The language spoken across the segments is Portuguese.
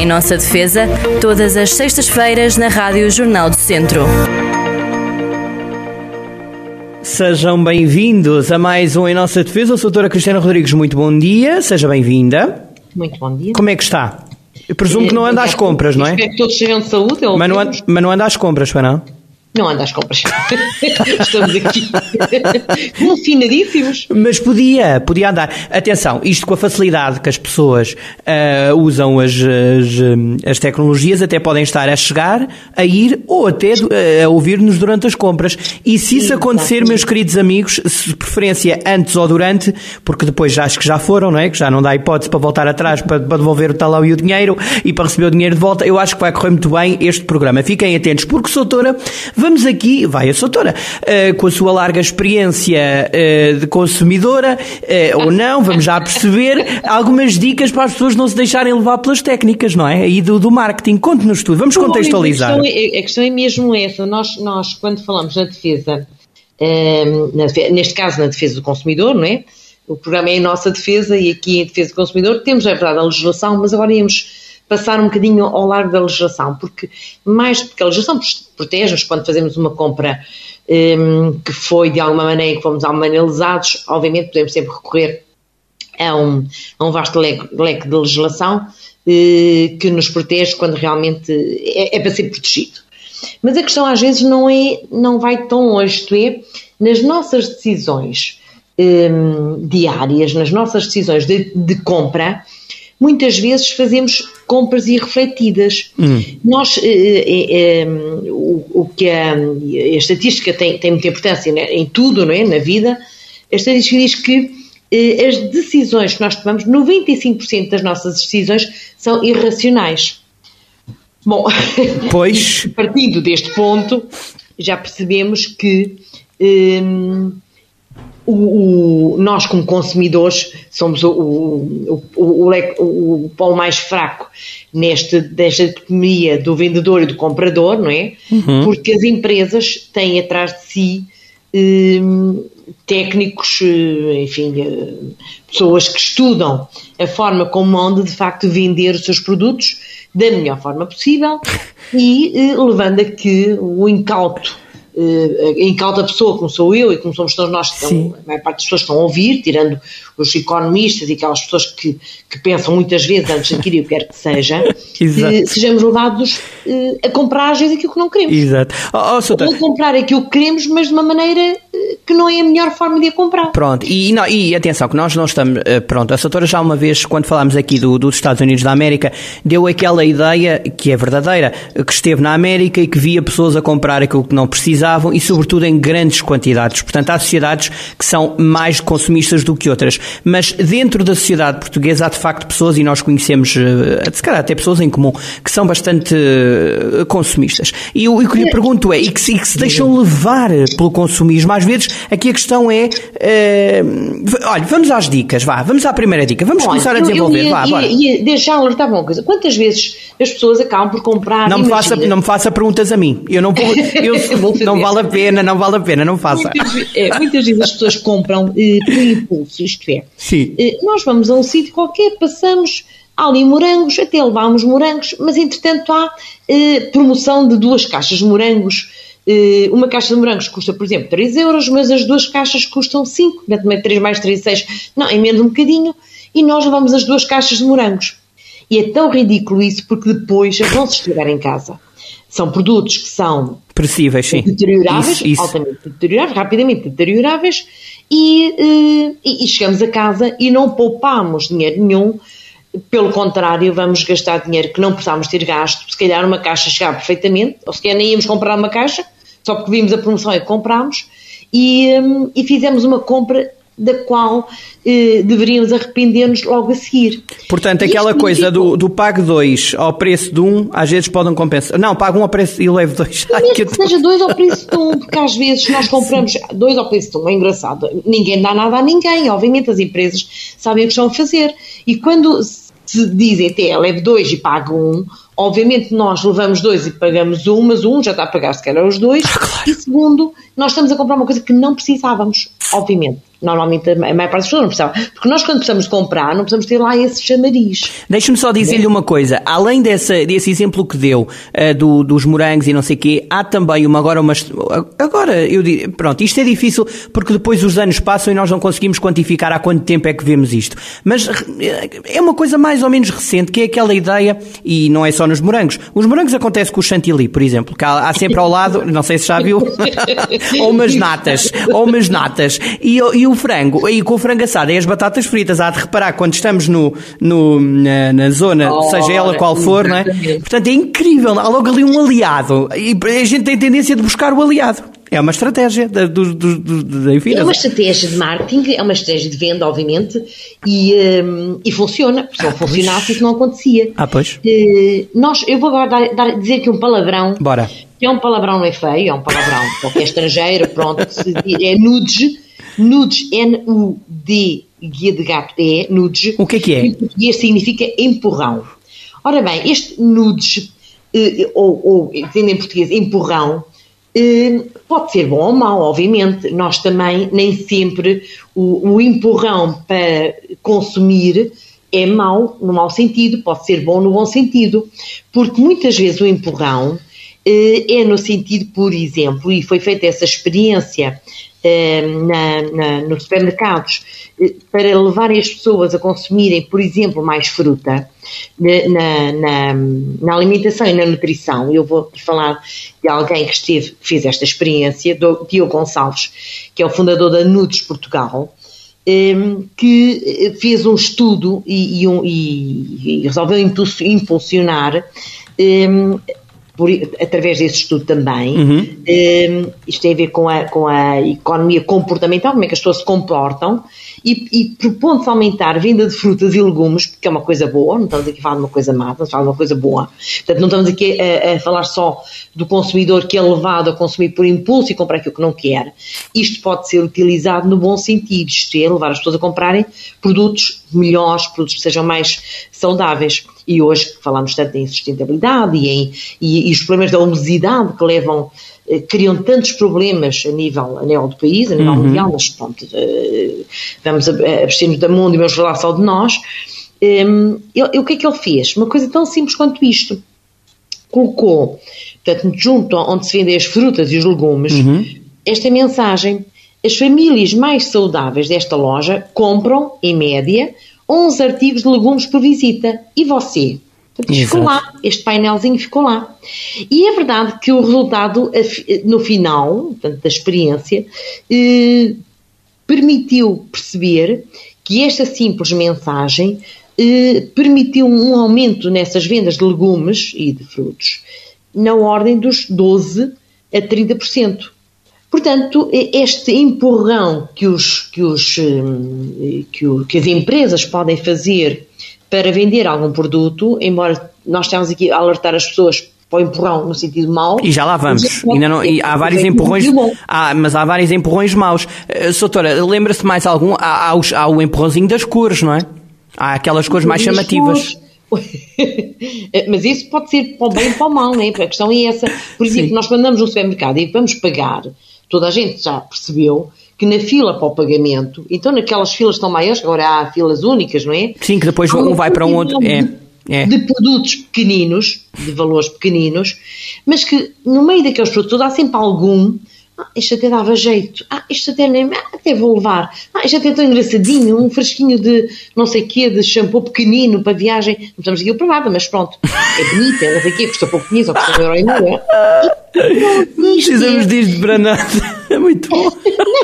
Em nossa defesa, todas as sextas-feiras na Rádio Jornal do Centro. Sejam bem-vindos a mais um Em Nossa Defesa. Eu sou a doutora Cristina Rodrigues, muito bom dia, seja bem-vinda. Muito bom dia. Como é que está? Eu presumo que não anda às compras, não é? Espero que todos sejam de saúde. Mas não, anda, mas não anda às compras, foi não? Não anda às compras. Estamos aqui confinadíssimos. Mas podia, podia andar. Atenção, isto com a facilidade que as pessoas uh, usam as, as, as, tecnologias, até podem estar a chegar, a ir ou até uh, a ouvir-nos durante as compras. E se isso acontecer, meus queridos amigos, se de preferência antes ou durante, porque depois já acho que já foram, não é? Que já não dá hipótese para voltar atrás, para, para devolver o talão e o dinheiro e para receber o dinheiro de volta, eu acho que vai correr muito bem este programa. Fiquem atentos, porque, Soutora, Vamos aqui, vai a Soutora, uh, com a sua larga experiência uh, de consumidora, uh, ou não, vamos já perceber, algumas dicas para as pessoas não se deixarem levar pelas técnicas, não é? Aí do, do marketing. Conte-nos tudo, vamos contextualizar. A questão, é, a questão, é, mesmo essa. Nós, nós quando falamos na defesa, na, neste caso na defesa do consumidor, não é? O programa é em nossa defesa e aqui em defesa do consumidor temos, é verdade, a legislação, mas agora íamos passar um bocadinho ao largo da legislação, porque mais porque a legislação protege-nos quando fazemos uma compra um, que foi de alguma maneira que fomos analisados, obviamente podemos sempre recorrer a um, a um vasto leque, leque de legislação eh, que nos protege quando realmente é, é, para ser protegido. Mas a questão às vezes não é, não vai tão longe, isto é, nas nossas decisões um, diárias, nas nossas decisões de, de compra, muitas vezes fazemos compras irrefletidas. Hum. Nós, eh, eh, eh, o, o, que a, a, estatística tem, tem muita importância né, em tudo, não é? na vida, a estatística diz que eh, as decisões que nós tomamos, 95% das nossas decisões são irracionais. Bom, pois. partindo deste ponto, já percebemos que hum, o, o, nós, como consumidores, somos o, o, o, o, polo mais fraco neste, desta economia do vendedor e do comprador, não é? Uhum. Porque as empresas têm atrás de si hum, técnicos, eh, enfim, eh, pessoas que estudam a forma como onde de facto vender os seus produtos da melhor forma possível e eh, levando a que o incauto uh, em cauta pessoa, como sou eu e como somos todos nós, então, a maior parte das pessoas estão a ouvir, tirando os economistas e aquelas pessoas que, que pensam muitas vezes antes de adquirir o que quer que seja, que sejamos levados uh, a comprar às vezes aquilo que não queremos. Exato. Oh, oh, Ou comprar aquilo que queremos, mas de uma maneira que não é a melhor forma de a comprar. Pronto, e, não, e atenção, que nós não estamos. Pronto, a Soutora já uma vez, quando falámos aqui do, dos Estados Unidos da América, deu aquela ideia, que é verdadeira, que esteve na América e que via pessoas a comprar aquilo que não precisavam e, sobretudo, em grandes quantidades. Portanto, há sociedades que são mais consumistas do que outras. Mas dentro da sociedade portuguesa há de facto pessoas, e nós conhecemos, eh, se calhar até pessoas em comum, que são bastante eh, consumistas. E o que lhe pergunto é, e que, e que, se deixam levar pelo consumismo, às vezes aqui a questão é, uh, olha, vamos às dicas, vá, vamos à primeira dica, vamos Bom, começar a desenvolver, ia, vá, bora. E deixa já alertar uma coisa, quantas vezes as pessoas acabam por comprar... Não me, faça, não me faça perguntas a mim, eu não vou, eu, não vale a pena, não vale a pena, não faça. Muitas, é, muitas vezes as pessoas compram eh, por impulso, isto é, Sim. Eh, nós vamos a um sítio qualquer, passamos, há ali morangos, até levámos morangos, mas entretanto há eh, promoção de duas caixas de morangos. Eh, uma caixa de morangos custa, por exemplo, 3 euros, mas as duas caixas custam 5, portanto, 3 mais 3, 6, não, é menos um bocadinho, e nós levamos as duas caixas de morangos. E é tão ridículo isso porque depois vão-se estragar em casa. São produtos que são Perecíveis, sim. deterioráveis, isso, isso. altamente deterioráveis, rapidamente deterioráveis, e, eh, e, e chegamos a casa e não poupamos dinheiro nenhum, pelo contrário, vamos gastar dinheiro que não precisávamos ter gasto, se calhar uma caixa chegava perfeitamente, ou se calhar nem íamos comprar uma caixa, só porque vimos a promoção e comprámos, e, eh, e fizemos uma compra da qual eh, deveríamos arrepender-nos logo a seguir. Portanto, aquela coisa do, do pago 2 ao preço de 1, um, às vezes podem compensar. Não, pago 1 um ao preço e levo 2. que, que seja 2 ao preço de 1, um, porque às vezes nós compramos 2 ao preço de 1, um, é engraçado. Ninguém dá nada a ninguém. Obviamente as empresas sabem o que estão a fazer. E quando se dizem até leve 2 e pago 1, um, obviamente nós levamos 2 e pagamos 1, um, mas um já está a pagar se calhar os dois. E segundo, nós estamos a comprar uma coisa que não precisávamos, obviamente. Normalmente a maior parte das pessoas não precisava. Porque nós, quando precisamos comprar, não precisamos ter lá esse chamariz. Deixe-me só dizer-lhe uma coisa. Além dessa, desse exemplo que deu uh, do, dos morangos e não sei o quê, há também uma agora uma. Agora, eu digo, pronto, isto é difícil porque depois os anos passam e nós não conseguimos quantificar há quanto tempo é que vemos isto. Mas é uma coisa mais ou menos recente que é aquela ideia, e não é só nos morangos. Os morangos acontece com o chantilly, por exemplo, que há, há sempre ao lado, não sei se já viu, ou umas natas, ou umas natas. E, e o frango, e com o frango assado e as batatas fritas, há de reparar quando estamos no, no na, na zona, oh, seja ela qual for, não é? Portanto, é incrível, há logo ali um aliado. E a gente tem tendência de buscar o aliado. É uma estratégia da, do, do, do, enfim, É uma estratégia de marketing, é uma estratégia de venda, obviamente, e, um, e funciona. Se não ah, funcionasse, isso não acontecia. Ah, pois. Uh, nós, eu vou agora dar, dar, dizer aqui um palavrão. Bora. Que é um palavrão, não é feio, é um palavrão. qualquer estrangeiro, pronto, é nudes. Nudes, N-U-D, guia de gato, é nudes. O que é que é? Em português significa empurrão. Ora bem, este nudes, uh, ou, ou dizendo em português, empurrão, uh, pode ser bom ou mau, obviamente. Nós também, nem sempre, o, o empurrão para consumir é mau no mau sentido, pode ser bom no bom sentido, porque muitas vezes o empurrão eh, é no sentido, por exemplo, e foi feita essa experiência eh, na, na, nos supermercados eh, para levarem as pessoas a consumirem, por exemplo, mais fruta na, na, na alimentação e na nutrição. Eu vou falar de alguém que esteve, fez esta experiência, Diogo Gonçalves, que é o fundador da Nudes Portugal, que fez um estudo e, e, um, e resolveu impulsionar por, através desse estudo também. Uhum. Um, isto tem a ver com a, com a economia comportamental, como é que as pessoas se comportam, e, e propondo-se aumentar a venda de frutas e legumes, porque é uma coisa boa, não estamos aqui a falar de uma coisa má, estamos a falar de uma coisa boa. Portanto, não estamos aqui a, a falar só do consumidor que é levado a consumir por impulso e comprar aquilo que não quer. Isto pode ser utilizado no bom sentido, isto é, levar as pessoas a comprarem produtos melhores, produtos que sejam mais saudáveis. E hoje falamos tanto em sustentabilidade e, em, e, e os problemas da obesidade que levam criam tantos problemas a nível, a nível do país, a nível uhum. mundial, mas pronto, eh, vamos abster-nos da mundo e vamos falar só de nós. Um, ele, o que é que ele fez? Uma coisa tão simples quanto isto. Colocou, portanto, junto onde se vendem as frutas e os legumes, uhum. esta mensagem. As famílias mais saudáveis desta loja compram, em média, 11 artigos de legumes por visita. E você? Ficou lá, este painelzinho ficou lá. E é verdade que o resultado, no final portanto, da experiência, eh, permitiu perceber que esta simples mensagem eh, permitiu um aumento nessas vendas de legumes e de frutos na ordem dos 12% a 30%. Portanto, este empurrão que, os, que, os, eh, que, o, que as empresas podem fazer para vender algum produto, embora nós estamos aqui a alertar as pessoas para o empurrão no sentido mau. E já lá vamos. Ainda não, e há vários empurrões, há, mas há vários empurrões maus. Uh, Soutora, lembra-se mais algum? Há, há, os, há, o empurrãozinho das cores, não é? Há aquelas cores mais chamativas. mas isso pode ser para o bem e para o mal, não é? A questão é essa. Por exemplo, Sim. nós quando andamos no supermercado e vamos pagar, toda a gente já percebeu que na fila para o pagamento, então naquelas filas tão maiores, agora há filas únicas, não é? Sim, que depois um vai para um outro. É. É. de produtos pequeninos, de valores pequeninos, mas que no meio daqueles produtos há sempre algum. Ah, isto até dava jeito. Ah, isto até nem. Ah, até vou levar. Ah, isto até tão engraçadinho. Um fresquinho de não sei quê, de shampoo pequenino para viagem. Não precisamos aquilo para nada, mas pronto. É bonito, é não sei o quê, custa pouco dinheiro, só custa um euro e meio. Não precisamos disto para nada. É muito bom.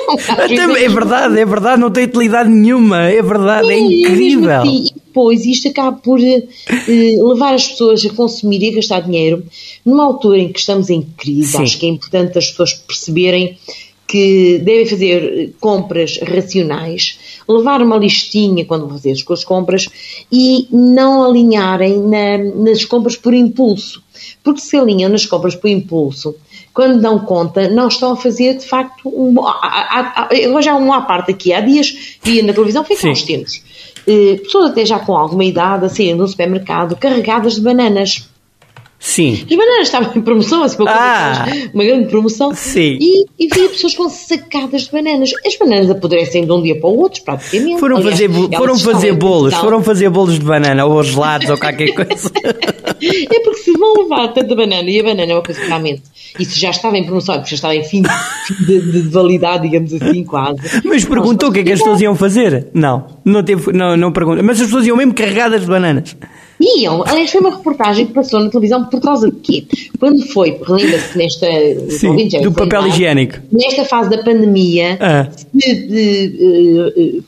Não, Até, é verdade, é verdade, não tem utilidade nenhuma. É verdade, é, é incrível. Assim, depois isto acaba por uh, levar as pessoas a consumir e a gastar dinheiro numa altura em que estamos em crise. Sim. Acho que é importante as pessoas perceberem que devem fazer eh, compras racionais, levar uma listinha quando vão fazer as suas compras e não alinharem na, nas compras por impulso. Porque se alinham nas compras por impulso, quando dão conta, não estão a fazer de facto. Um, há, há, há, já um à parte aqui, há dias via na televisão, foi que nós temos eh, pessoas até já com alguma idade a saírem do supermercado carregadas de bananas. Sim. As bananas estavam em promoção, assim, uma, Ah. uma grande promoção. Sim. E, e via pessoas com sacadas de bananas. As bananas apodrecem de um dia para o outro, praticamente. Foram Aliás, fazer, foram fazer bolos, foram fazer bolos de banana ou gelados ou qualquer coisa. É porque se vão levar tanta banana, e a banana é uma coisa que realmente, isso já estava em promoção, porque já estava em fim de, de validade, digamos assim, quase. Mas perguntou o que é que as pessoas iam fazer? Não, não teve, não, não pergunta. Mas as pessoas iam mesmo carregadas de bananas. Iam, aliás, foi uma reportagem que passou na televisão por causa de quê? Quando foi, relembra-se nesta. Sim, ouvintes já do papel lembrar, higiênico. Nesta fase da pandemia, Ah. se, eh, eh,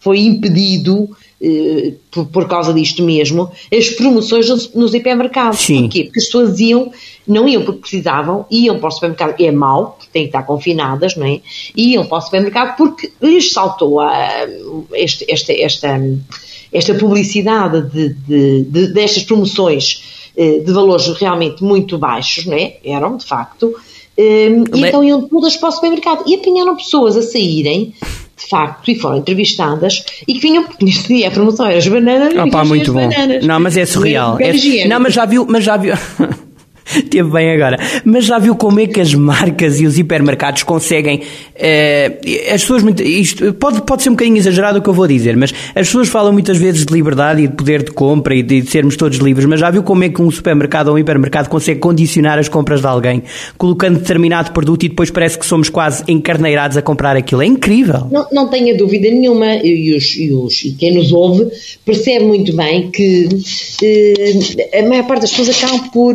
foi impedido. eh, por, por causa disto mesmo, as promoções nos, nos hipermercados. Sim. Porquê? Porque as pessoas iam, não iam porque precisavam, iam para o supermercado, é mau, porque têm que estar confinadas, não é? Iam para o supermercado porque lhes saltou a, este- esta, esta, esta publicidade de, de- de- destas promoções eh, de valores realmente muito baixos, não é? Eram, de facto. Eh, E então iam todas para o supermercado e apanharam pessoas a saírem, de facto, e foram entrevistadas e que vinham, porque neste dia a promoção era as bananas. Vinham muito as bom. bananas. Não, mas é surreal. É-. Não, mas já viu, mas já viu. Teve bem agora. Mas já viu como é que as marcas e os hipermercados conseguem. eh, as pessoas. Isto pode, pode ser um bocadinho exagerado o que eu vou dizer, mas as pessoas falam muitas vezes de liberdade e de poder de compra e de, sermos todos livres. Mas já viu como é que um supermercado ou um hipermercado consegue condicionar as compras de alguém, colocando determinado produto e depois parece que somos quase encarneirados a comprar aquilo? É incrível. Não, não tenha dúvida nenhuma, e, os, e, os, e quem nos ouve percebe muito bem que eh, a maior parte das pessoas acabam por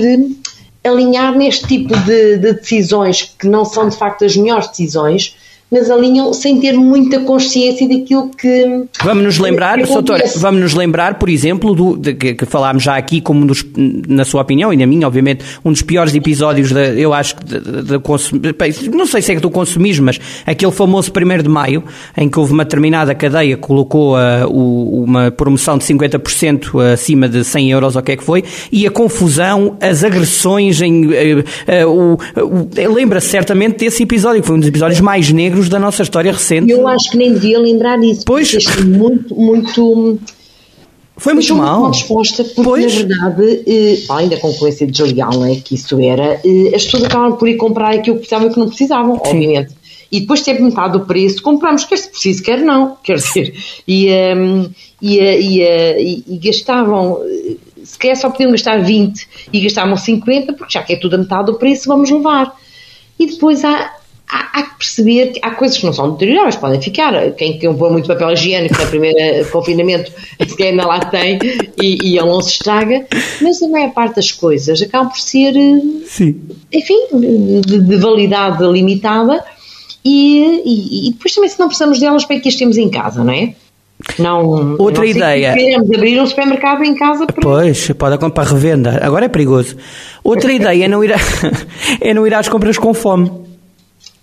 alinhar neste tipo de, de decisões que não são de facto as melhores decisões, mas alinham sem ter muita consciência daquilo que. Vamos nos lembrar, doutora, vamos nos lembrar, por exemplo, do, de, que, que falámos já aqui como dos, na sua opinião e na minha, obviamente, um dos piores episódios da, eu acho da- consum- não sei se é do consumismo, mas aquele famoso 1 de maio, em que houve uma determinada cadeia que colocou ah, o- uma promoção de 50% acima de 100 euros ou o que é que foi, e a confusão, as agressões em, o, o- lembra-se certamente desse episódio, que foi um dos episódios mais negros da nossa história recente. Eu acho que nem devia lembrar disso. Pois. muito, muito. Foi muito Estou mal. mal disposta, porque Pois. na verdade, eh, além da concorrência desleal, não é, que isso era, eh, as pessoas acabaram por ir comprar aquilo que precisavam e que não precisavam, obviamente. E depois teve metade do preço, compramos, quer se preciso, quer não, quer dizer, e, ehm, e, eh, e, eh, e- e gastavam, eh, se calhar só podiam gastar 20 e gastavam 50, porque já que é tudo a metade do preço, vamos levar. E depois há, há, há que perceber que há coisas que não são deterioráveis, podem ficar. Quem comprou muito papel higiênico no primeiro confinamento, se ainda lá tem e, e ele não se estraga, mas a maior parte das coisas acabam por ser, eh, Sim. enfim, de, de validade limitada e, e- e depois também se não precisamos delas, para que as temos em casa, não é? Não, Outra não ideia. Queremos abrir um supermercado em casa para. Pois, pode comprar revenda. Agora é perigoso. Outra ideia é não ir, a- é não ir às compras com fome.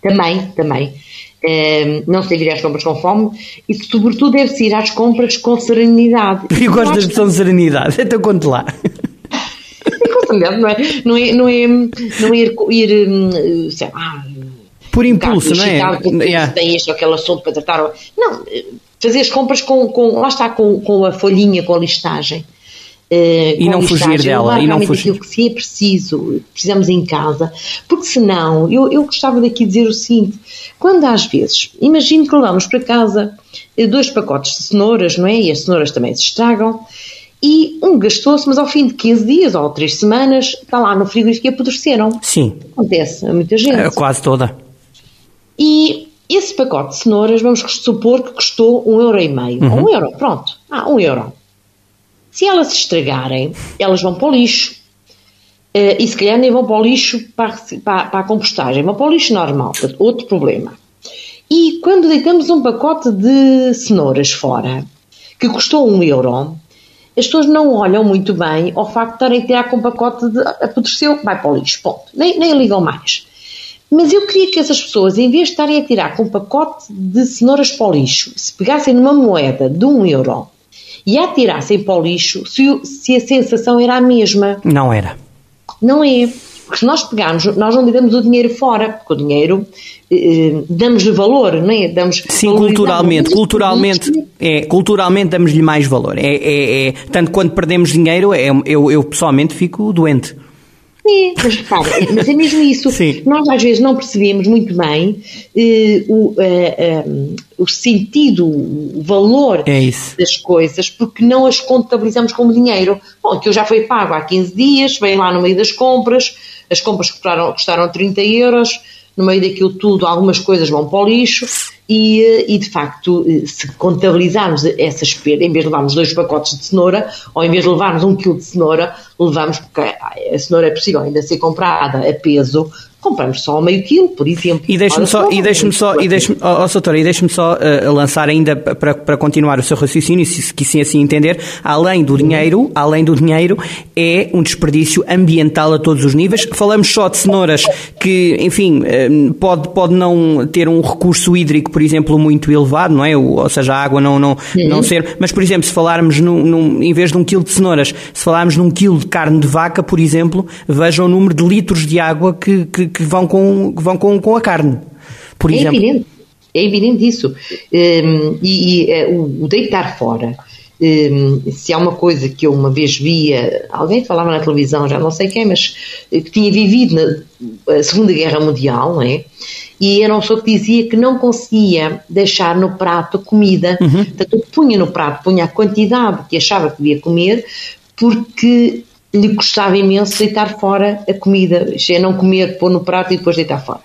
Também, também. Eh, não se deve ir às compras com fome e, sobretudo, deve-se ir às compras com serenidade. Eu gosto da expressão de serenidade. Então conte lá. que com serenidade, não é? Não é, não é, não é ir, ir hum, sei lá, Por impulso, não é? porque Yeah. tem este ou aquele assunto para tratar. Não, eh, fazer as compras com, com lá está, com, com a folhinha, com a listagem. Eh, E não fugir dela, e não fugir. que se é preciso, precisamos em casa, porque senão, eu, eu gostava daqui dizer o seguinte, quando às vezes, imagino que levamos para casa eh, dois pacotes de cenouras, não é? E as cenouras também se estragam, e um gastou-se, mas ao fim de 15 dias ou 3 semanas, está lá no frigorífico e apodreceram. Sim, Acontece a muita gente. é quase toda. E esse pacote de cenouras, vamos supor que custou um euro e meio. Ou um euro, pronto. Ah, um euro. Se elas se estragarem, elas vão para o lixo. Eh, e se calhar nem vão para o lixo para, para, para a compostagem, vão para o lixo normal. Outro problema. E quando deitamos um pacote de cenouras fora, que custou um euro, as pessoas não olham muito bem ao facto de estarem a tirar com um pacote de apodreceu, vai para o lixo, ponto. Nem, nem ligam mais. Mas eu queria que essas pessoas, em vez de estarem a tirar com um pacote de cenouras para o lixo, se pegassem numa moeda de um euro e a atirassem para o lixo, se, se a sensação era a mesma. Não era. Não é. Porque se nós pegarmos, nós não damos o dinheiro fora, porque o dinheiro eh, eh, damos-lhe valor, não é? Damos, Sim, culturalmente, culturalmente, é, culturalmente damos-lhe mais valor. É, é, é- tanto quando perdemos dinheiro, é, eu, eu pessoalmente fico doente. É, mas repara, mas é mesmo isso. Sim. Nós às vezes não percebemos muito bem eh, o, eh, eh, o sentido, o valor É das coisas, porque não as contabilizamos como dinheiro. Bom, aquilo já foi pago há 15 dias, vem lá no meio das compras, as compras custaram, custaram 30 euros, no meio daquilo tudo algumas coisas vão para o lixo e, eh, e de facto eh, se contabilizarmos essas perdas, em vez de levarmos dois pacotes de cenoura ou em vez de levarmos um quilo de cenoura, levamos, porque a cenoura é possível ainda ser comprada a peso, compramos só meio quilo, por exemplo. E deixe-me só, e deixe-me só, e deixe-me, ó, Soutora, e deixe-me só eh, lançar ainda para, para continuar o seu raciocínio, se, se quiser assim entender, além do dinheiro, além do dinheiro, é um desperdício ambiental a todos os níveis. Falamos só de cenouras que, enfim, eh, pode, pode não ter um recurso hídrico, por exemplo, muito elevado, não é? O- Ou seja, a água não, não, não ser, mas por exemplo, se falarmos num, num- em vez de um quilo de cenouras, se falarmos num quilo de carne de vaca, por exemplo, vejam o número de litros de água que, que, que vão, com, que vão com, com a carne. Por É exemplo. evidente, é evidente isso. Hum, e e, eh, o, o deitar fora, hum, se há uma coisa que eu uma vez via, alguém falava na televisão, já não sei quem, mas eh, que tinha vivido na a Segunda Guerra Mundial, não é? E era uma pessoa que dizia que não conseguia deixar no prato comida, portanto, punha no prato, punha a quantidade que achava que devia comer, porque lhe custava imenso deitar fora a comida, é, não comer, pôr no prato e depois deitar fora.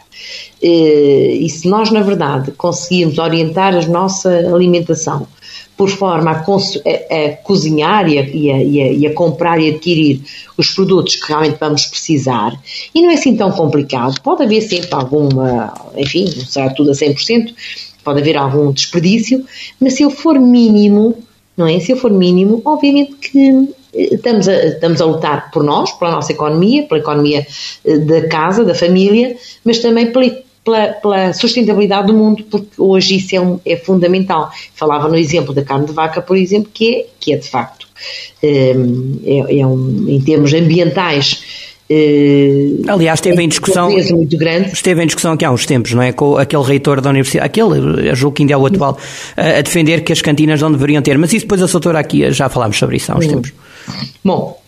Eh, E se nós, na verdade, conseguirmos orientar a nossa alimentação por forma a, a- a cozinhar e a, e e a- comprar e adquirir os produtos que realmente vamos precisar, e não é assim tão complicado, pode haver sempre alguma, enfim, não será tudo a 100%, pode haver algum desperdício, mas se eu for mínimo, não é? Se eu for mínimo, obviamente que estamos a, estamos a lutar por nós, pela nossa economia, pela economia eh, da casa, da família, mas também pela, pela, pela sustentabilidade do mundo, porque hoje isso é, um- é fundamental. Falava no exemplo da carne de vaca, por exemplo, que é, que é de facto, eh, é, é um, em termos ambientais, eh, Aliás, esteve em é discussão. muito grande. Esteve em discussão aqui há uns tempos, não é? Com aquele reitor da universidade, aquele, eu julgo que ainda é o atual, a a defender que as cantinas não deveriam ter. Mas isso depois a doutora aqui, já falámos sobre isso há uns tempos. Bom,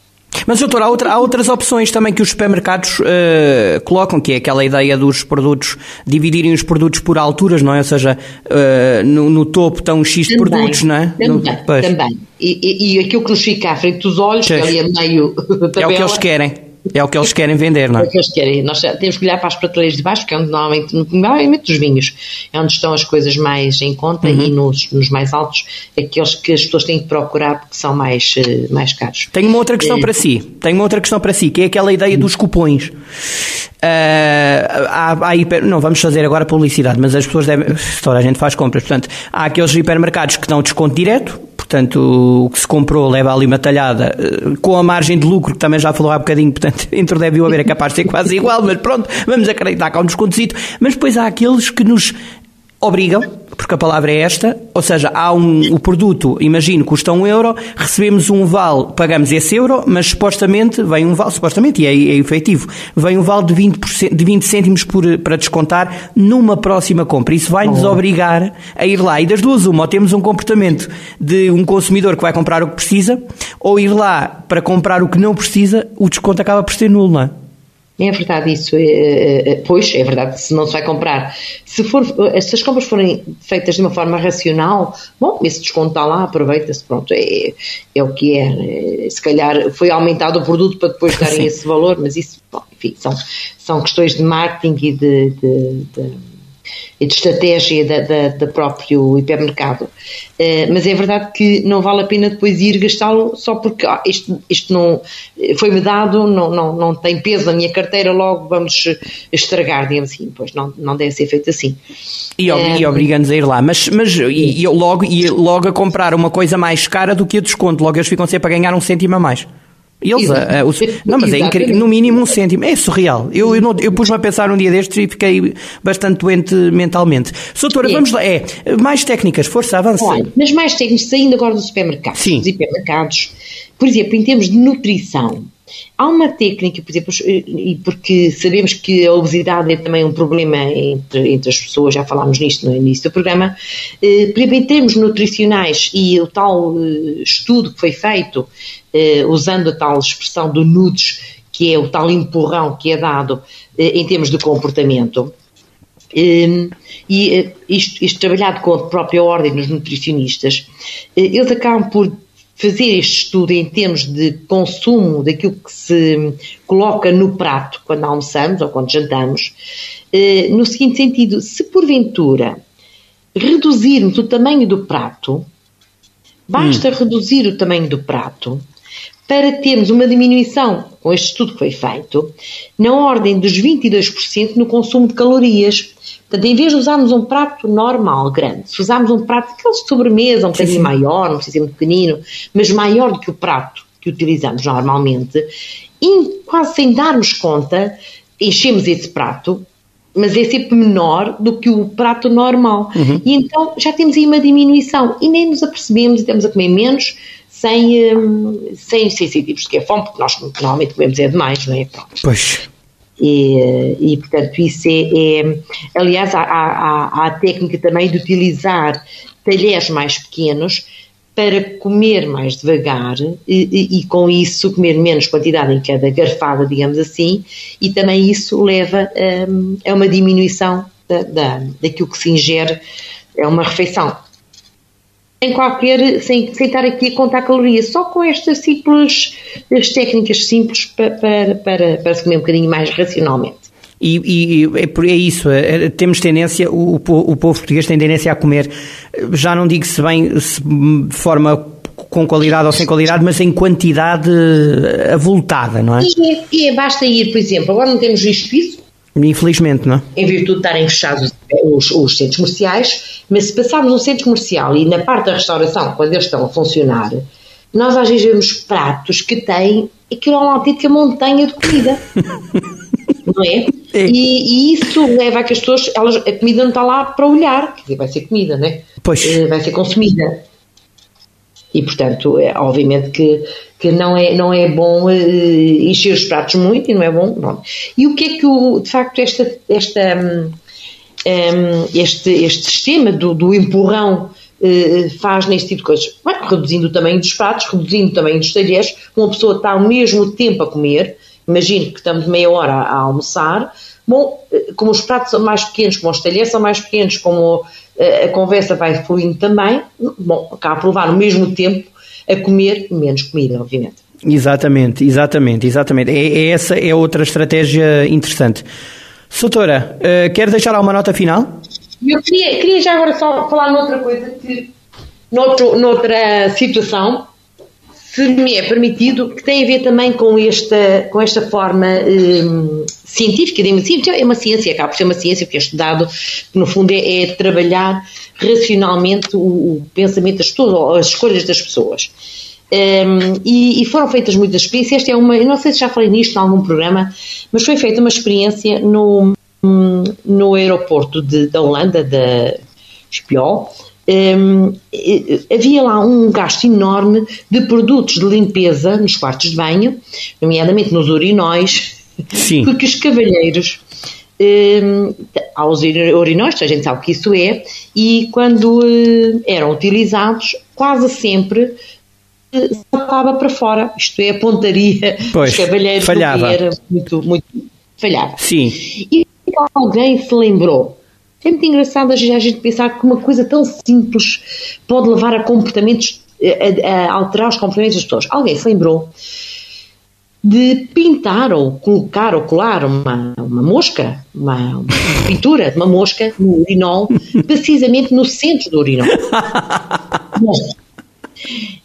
Mas, doutor, há, outra- há outras opções também que os supermercados eh, colocam, que é aquela ideia dos produtos, dividirem os produtos por alturas, não é? Ou seja, eh, no, no topo estão X Também, produtos, não é? No- Também, pois. também. E, e, e aquilo que nos fica à frente dos olhos, que Pois. ali é meio É o que eles querem. É o que eles querem vender, não É é? o que eles querem. Nós temos que olhar para as prateleiras de baixo, que é onde normalmente, normalmente os vinhos, é onde estão as coisas mais em conta Uhum. e nos, nos mais altos, aqueles que as pessoas têm que procurar porque são mais, eh, mais caros. Tenho uma outra questão É. para si. Tenho uma outra questão para si, que é aquela ideia dos cupões. Ah, há, há hiper- não vamos fazer agora publicidade, mas as pessoas devem. Toda a gente faz compras. Portanto, há aqueles hipermercados que dão desconto direto. Portanto, o que se comprou leva ali uma talhada eh, com a margem de lucro, que também já falou há bocadinho. Portanto, entre o deve e o haver é capaz de ser quase igual, mas pronto, vamos acreditar que há um descontozito. Mas depois há aqueles que nos obrigam, porque a palavra é esta, ou seja, há um, o produto, imagino, custa um euro, recebemos um vale, pagamos esse euro, mas supostamente vem um vale, supostamente, e é, é efetivo, vem um vale de 20%, de 20 cêntimos por, para descontar numa próxima compra. Isso vai-nos obrigar a ir lá. E das duas, uma, ou temos um comportamento de um consumidor que vai comprar o que precisa, ou ir lá para comprar o que não precisa, o desconto acaba por ser nulo, não é? É verdade isso, é, é, é, pois é verdade, se não se vai comprar, se, for, se as compras forem feitas de uma forma racional, bom, esse desconto está lá, aproveita-se, pronto, é, é o que é, é, se calhar foi aumentado o produto para depois darem Sim. esse valor, mas isso, bom, enfim, são, são questões de marketing e de, de, de e de estratégia da, da, da próprio hipermercado. Eh, mas é verdade que não vale a pena depois ir gastá-lo só porque ah, isto, isto não foi-me dado, não, não, não tem peso na minha carteira, logo vamos estragar, digamos assim. Pois não, não deve ser feito assim. E, ob- É. e obriga-nos a ir lá. Mas, mas e, e logo, e logo a comprar uma coisa mais cara do que a desconto. Logo eles ficam sempre a ganhar um cêntimo a mais. Eles, a- a- os- não, mas é incrível. No mínimo um cêntimo. É surreal. Eu, eu, eu pus-me a pensar um dia destes e fiquei bastante doente mentalmente. Soutora, É. vamos lá. É, mais técnicas, força, avança. Olha, mas mais técnicos, saindo agora do supermercado, Sim. dos hipermercados, por exemplo, em termos de nutrição, há uma técnica, por exemplo, e porque sabemos que a obesidade é também um problema entre, entre as pessoas, já falámos nisto no início do programa, eh, em termos nutricionais e o tal eh, estudo que foi feito, eh, usando a tal expressão do nudes, que é o tal empurrão que é dado em termos de comportamento. Um, e isto, isto, trabalhado com a própria ordem dos nutricionistas, eles acabam por fazer este estudo em termos de consumo daquilo que se coloca no prato quando almoçamos ou quando jantamos, eh, no seguinte sentido: se porventura reduzirmos o tamanho do prato, basta hum. reduzir o tamanho do prato para termos uma diminuição, com este estudo que foi feito, na ordem dos 22% no consumo de calorias. Portanto, em vez de usarmos um prato normal, grande, se usarmos um prato daqueles de sobremesa, um bocadinho maior, não precisa ser muito pequenino, mas maior do que o prato que utilizamos normalmente, e quase sem darmos conta, enchemos esse prato, mas é sempre menor do que o prato normal. Uhum. E então já temos aí uma diminuição e nem nos apercebemos e estamos a comer menos sem, um, sem, sentirmos que é fome, porque nós normalmente comemos é demais, não é? Pronto. Pois. E, e, portanto, isso é. é aliás, há, há, há, a técnica também de utilizar talheres mais pequenos para comer mais devagar e, e, e, com isso comer menos quantidade em cada garfada, digamos assim, e também isso leva um, a uma diminuição da, da, daquilo que se ingere. É uma refeição sem qualquer, sem, sem estar aqui a contar calorias, só com estas simples, as técnicas simples para, para, para, para se comer um bocadinho mais racionalmente. E, e, é, é isso, é, é, temos tendência, o, o, povo português tem tendência a comer, já não digo se bem se de forma com qualidade ou sem qualidade, mas em quantidade avultada, não é? E, e basta ir, por exemplo, agora não temos visto isso, Infelizmente, não é? Em virtude de estarem fechados os, os, centros comerciais, mas se passarmos um centro comercial e na parte da restauração, quando eles estão a funcionar, nós às vezes vemos pratos que têm aquilo é uma autêntica montanha de comida. não é? é. E, e, isso leva a que as pessoas, elas, a comida não está lá para olhar, quer dizer, vai ser comida, não é? Pois. Eh, vai ser consumida. E, portanto, é, obviamente que, que não, é, não é bom uh, encher os pratos muito e não é bom. Não. E o que é que, o, de facto, esta, esta, um, hum, este, este sistema do, do empurrão uh, faz neste tipo de coisas? Bem, reduzindo o tamanho dos pratos, reduzindo o tamanho dos talheres, uma pessoa está ao mesmo tempo a comer, imagine que estamos meia hora a, a almoçar, bom, como os pratos são mais pequenos, como os talheres são mais pequenos, como a conversa vai fluindo também, bom, acaba por levar o mesmo tempo a comer menos comida, obviamente. Exatamente, exatamente, exatamente. É, é essa é outra estratégia interessante. Soutora, uh, quer deixar alguma nota final? Eu queria, queria já agora só falar noutra coisa, que noutro, noutra situação, se me é permitido, que tem a ver também com esta, com esta forma um, científica, digamos assim, é uma ciência, acaba por ser uma ciência que é estudado, que no fundo é, é trabalhar racionalmente o, o, pensamento das pessoas, as escolhas das pessoas. Um, e, e, foram feitas muitas experiências. Esta é uma, eu não sei se já falei nisto em algum programa, mas foi feita uma experiência no, no aeroporto de, da Holanda, da Espiol, um, havia lá um gasto enorme de produtos de limpeza nos quartos de banho, nomeadamente nos urinóis, Sim. porque os cavalheiros um, aos urinóis, a gente sabe o que isso é, e quando uh, eram utilizados, quase sempre uh, saltava para fora, isto é, a pontaria pois, dos cavalheiros falhava. era muito, muito falhava. Sim. E alguém se lembrou é muito engraçado a gente pensar que uma coisa tão simples pode levar a comportamentos, a, a alterar os comportamentos das pessoas. Alguém se lembrou de pintar ou colocar ou colar uma, uma mosca, uma, uma pintura de uma mosca no urinol, precisamente no centro do urinol. Bom,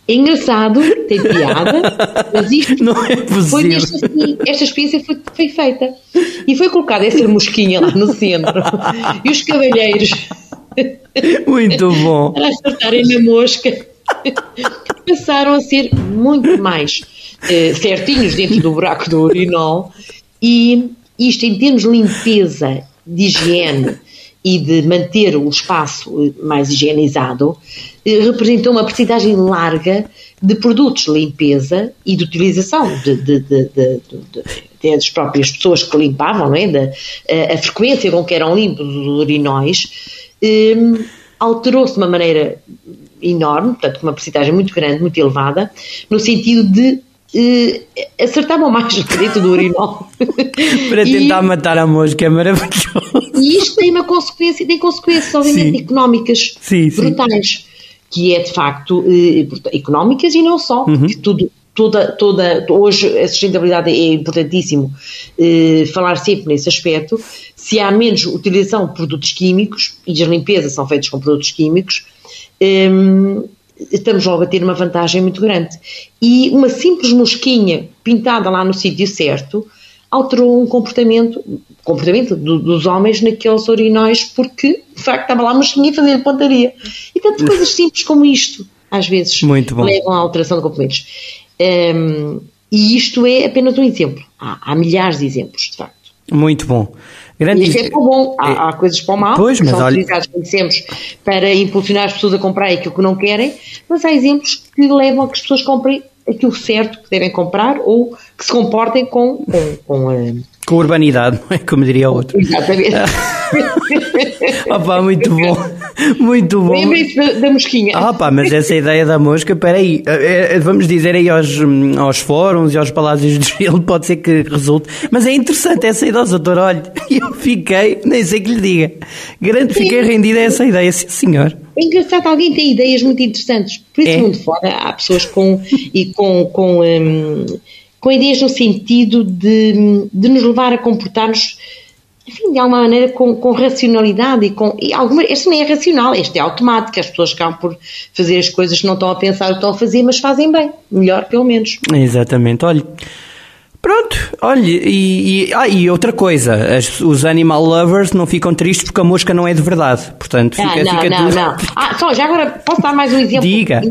engraçado, tem piada, mas isto não é foi nesta, esta experiência foi, foi, feita. E foi colocada essa mosquinha lá no centro. E os cavalheiros. Muito bom. Para acertarem na mosca, passaram a ser muito mais uh, certinhos dentro do buraco do urinol. E isto, em termos de limpeza, de higiene e de manter o espaço mais higienizado, eh, representou uma percentagem larga de produtos de limpeza e de utilização de, de, de, de das próprias pessoas que limpavam, não é? Da, a, a, frequência com que eram limpos os urinóis um, alterou-se de uma maneira enorme, portanto, com uma percentagem muito grande, muito elevada, no sentido de eh, acertavam mais dentro do urinol. Para tentar e, matar a mosca, é maravilhoso. E isto tem uma consequência, tem consequências, obviamente, sim. económicas sim, brutais, sim. que é de facto eh, económicas e não só, uhum. tudo, toda, toda, hoje a sustentabilidade é importantíssimo eh, falar sempre nesse aspecto. Se há menos utilização de produtos químicos, e as limpezas são feitas com produtos químicos, eh, estamos logo a ter uma vantagem muito grande. E uma simples mosquinha pintada lá no sítio certo alterou um comportamento, comportamento do, dos homens naqueles urinóis porque, de facto, estava lá a mosquinha a fazer pontaria. E tantas coisas simples como isto, às vezes, levam à alteração de comportamentos. Um, e isto é apenas um exemplo. Há, há, milhares de exemplos, de facto. Muito bom. Grande... Isto é para o bom. Há, é... há coisas para o mal, pois, que são olha... utilizados, conhecemos, para impulsionar as pessoas a comprar aquilo que não querem, mas há exemplos que levam a que as pessoas comprem aquilo certo que devem comprar ou que se comportem com, com, com uh, com urbanidade, não é? Como diria outro. Exatamente. Opa, muito bom. Muito bom. Lembrem-se da, da, mosquinha. Ah, pá, mas essa ideia da mosca, espera aí. Eh, eh, vamos dizer aí aos, aos fóruns e aos palácios de gelo, pode ser que resulte. Mas é interessante essa ideia, doutor. Olha, eu fiquei, nem sei que lhe diga. Grande, fiquei rendida a essa ideia, sim, senhor. É engraçado, alguém tem ideias muito interessantes. Por isso, é. mundo fora, há pessoas com, e com, com hum, com ideias no sentido de, de nos levar a comportar-nos enfim, de alguma maneira com, com racionalidade e com. E alguma, este nem é racional, este é automático. As pessoas acabam por fazer as coisas que não estão a pensar o que estão a fazer, mas fazem bem, melhor pelo menos. Exatamente, olha. Pronto, olha, e, e, ah, e outra coisa, as, os animal lovers não ficam tristes porque a mosca não é de verdade, portanto fica, ah, não, fica não, tudo... não. Ah, só, já agora posso dar mais um exemplo? Diga,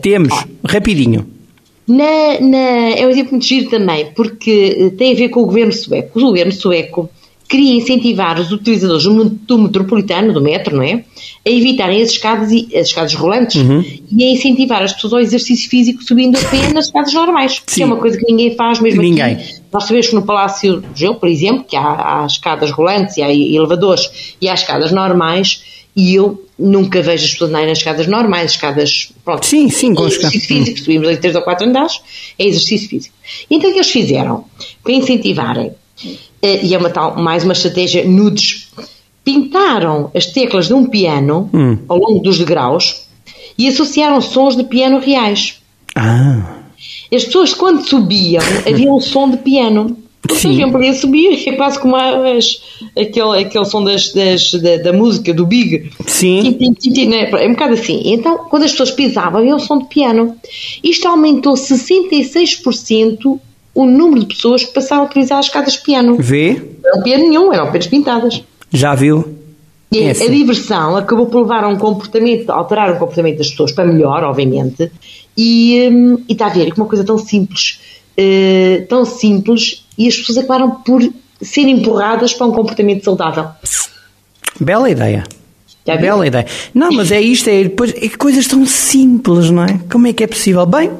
temos, ah. rapidinho. Na, na, é um exemplo muito giro também, porque eh, tem a ver com o governo sueco. O governo sueco queria incentivar os utilizadores do metropolitano, do metro, não é? A evitarem as escadas, as escadas rolantes uhum. e a incentivar as pessoas ao exercício físico subindo a pé nas escadas normais. Que é uma coisa que ninguém faz mesmo ninguém. aqui. Nós sabemos que no Palácio de Gelo, por exemplo, que há, há escadas rolantes e há elevadores e há escadas normais e eu nunca vejo as pessoas andarem nas escadas normais, escadas, pronto. Sim, sim, com exercício físico, subimos ali 3 ou 4 andares, é exercício físico. Então o que eles fizeram? Para incentivarem, eh, e é uma tal, mais uma estratégia nudes, pintaram as teclas de um piano hum. ao longo dos degraus e associaram sons de piano reais. Ah. As pessoas, quando subiam, havia um som de piano. Sim. Por exemplo, subir é quase como as, aquele, aquele som das, das, da, da, música, do Big. Sim. Né? É um bocado assim. Então, quando as pessoas pisavam, havia um som de piano. Isto aumentou 66% o número de pessoas que passaram a utilizar as escadas de piano. Vê? Não era piano nenhum, eram apenas pintadas. Já viu? E a diversão acabou por levar a um comportamento, alterar o comportamento das pessoas para melhor, obviamente, e, hum, e está a ver, é uma coisa tão simples, uh, tão simples e as pessoas acabaram por ser empurradas para um comportamento saudável. Bela ideia. Bela ideia. Não, mas é isto, é, depois, é coisas tão simples, não é? Como é que é possível? Bem,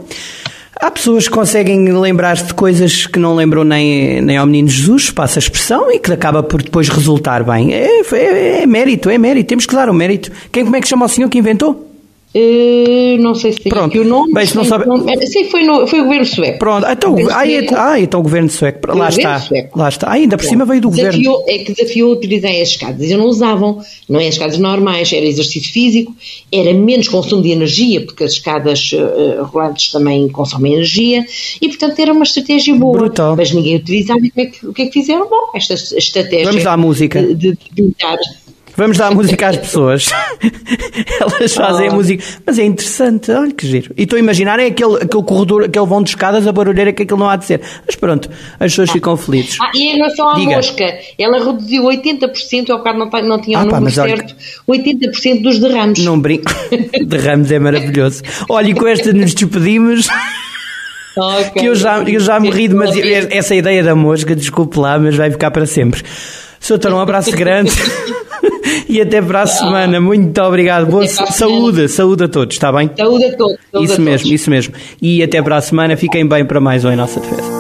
há pessoas que conseguem lembrar-se de coisas que não lembram nem, nem ao menino Jesus, passa a expressão, e que acaba por depois resultar bem. É, é, é mérito, é mérito, temos que dar o mérito. Quem, como é que chama o senhor que inventou? Uh, não sei se tem Pronto. aqui o nome. Bem, se não sabe... Nome. Sim, foi, no, foi o governo sueco. Pronto, então, o governo sueco. Ah, então o governo sueco. Lá está. Sueco. Lá está. Ah, ainda por cima veio do desafiou, governo. É que desafiou a utilizar as escadas. Eles não usavam, não é as escadas normais, era exercício físico, era menos consumo de energia, porque as escadas uh, rolantes também consomem energia, e portanto era uma estratégia boa. Brutal. Mas ninguém utilizava. E como é que, o que é que fizeram? Bom, esta estratégia. Vamos à música. De, de pintar Vamos dar música às pessoas. Elas fazem oh. a música. Mas é interessante, olha que giro. E estou a imaginar é aquele, aquele corredor, aquele vão de escadas, a barulheira que aquilo não há de ser. Mas pronto, as pessoas ficam felizes. Ah, e em relação à Diga. mosca, ela reduziu 80%, ao bocado não, não tinha o ah, número certo, olha, 80% dos derrames. Não brinco. derrames é maravilhoso. Olha, e com esta nos despedimos. Okay. Que eu já, eu já me ri, mas essa ideia da mosca, desculpe lá, mas vai ficar para sempre. Soutor, um abraço grande. e até para a semana. Muito obrigado. Boa saúde, saúde a todos, está bem? Saúde a todos. Saúde isso a mesmo, todos. isso mesmo. E até para a semana. Fiquem bem para mais um Em Nossa Defesa.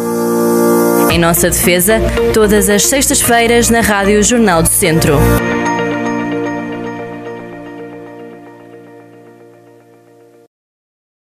Em Nossa Defesa, todas as sextas-feiras na Rádio Jornal do Centro.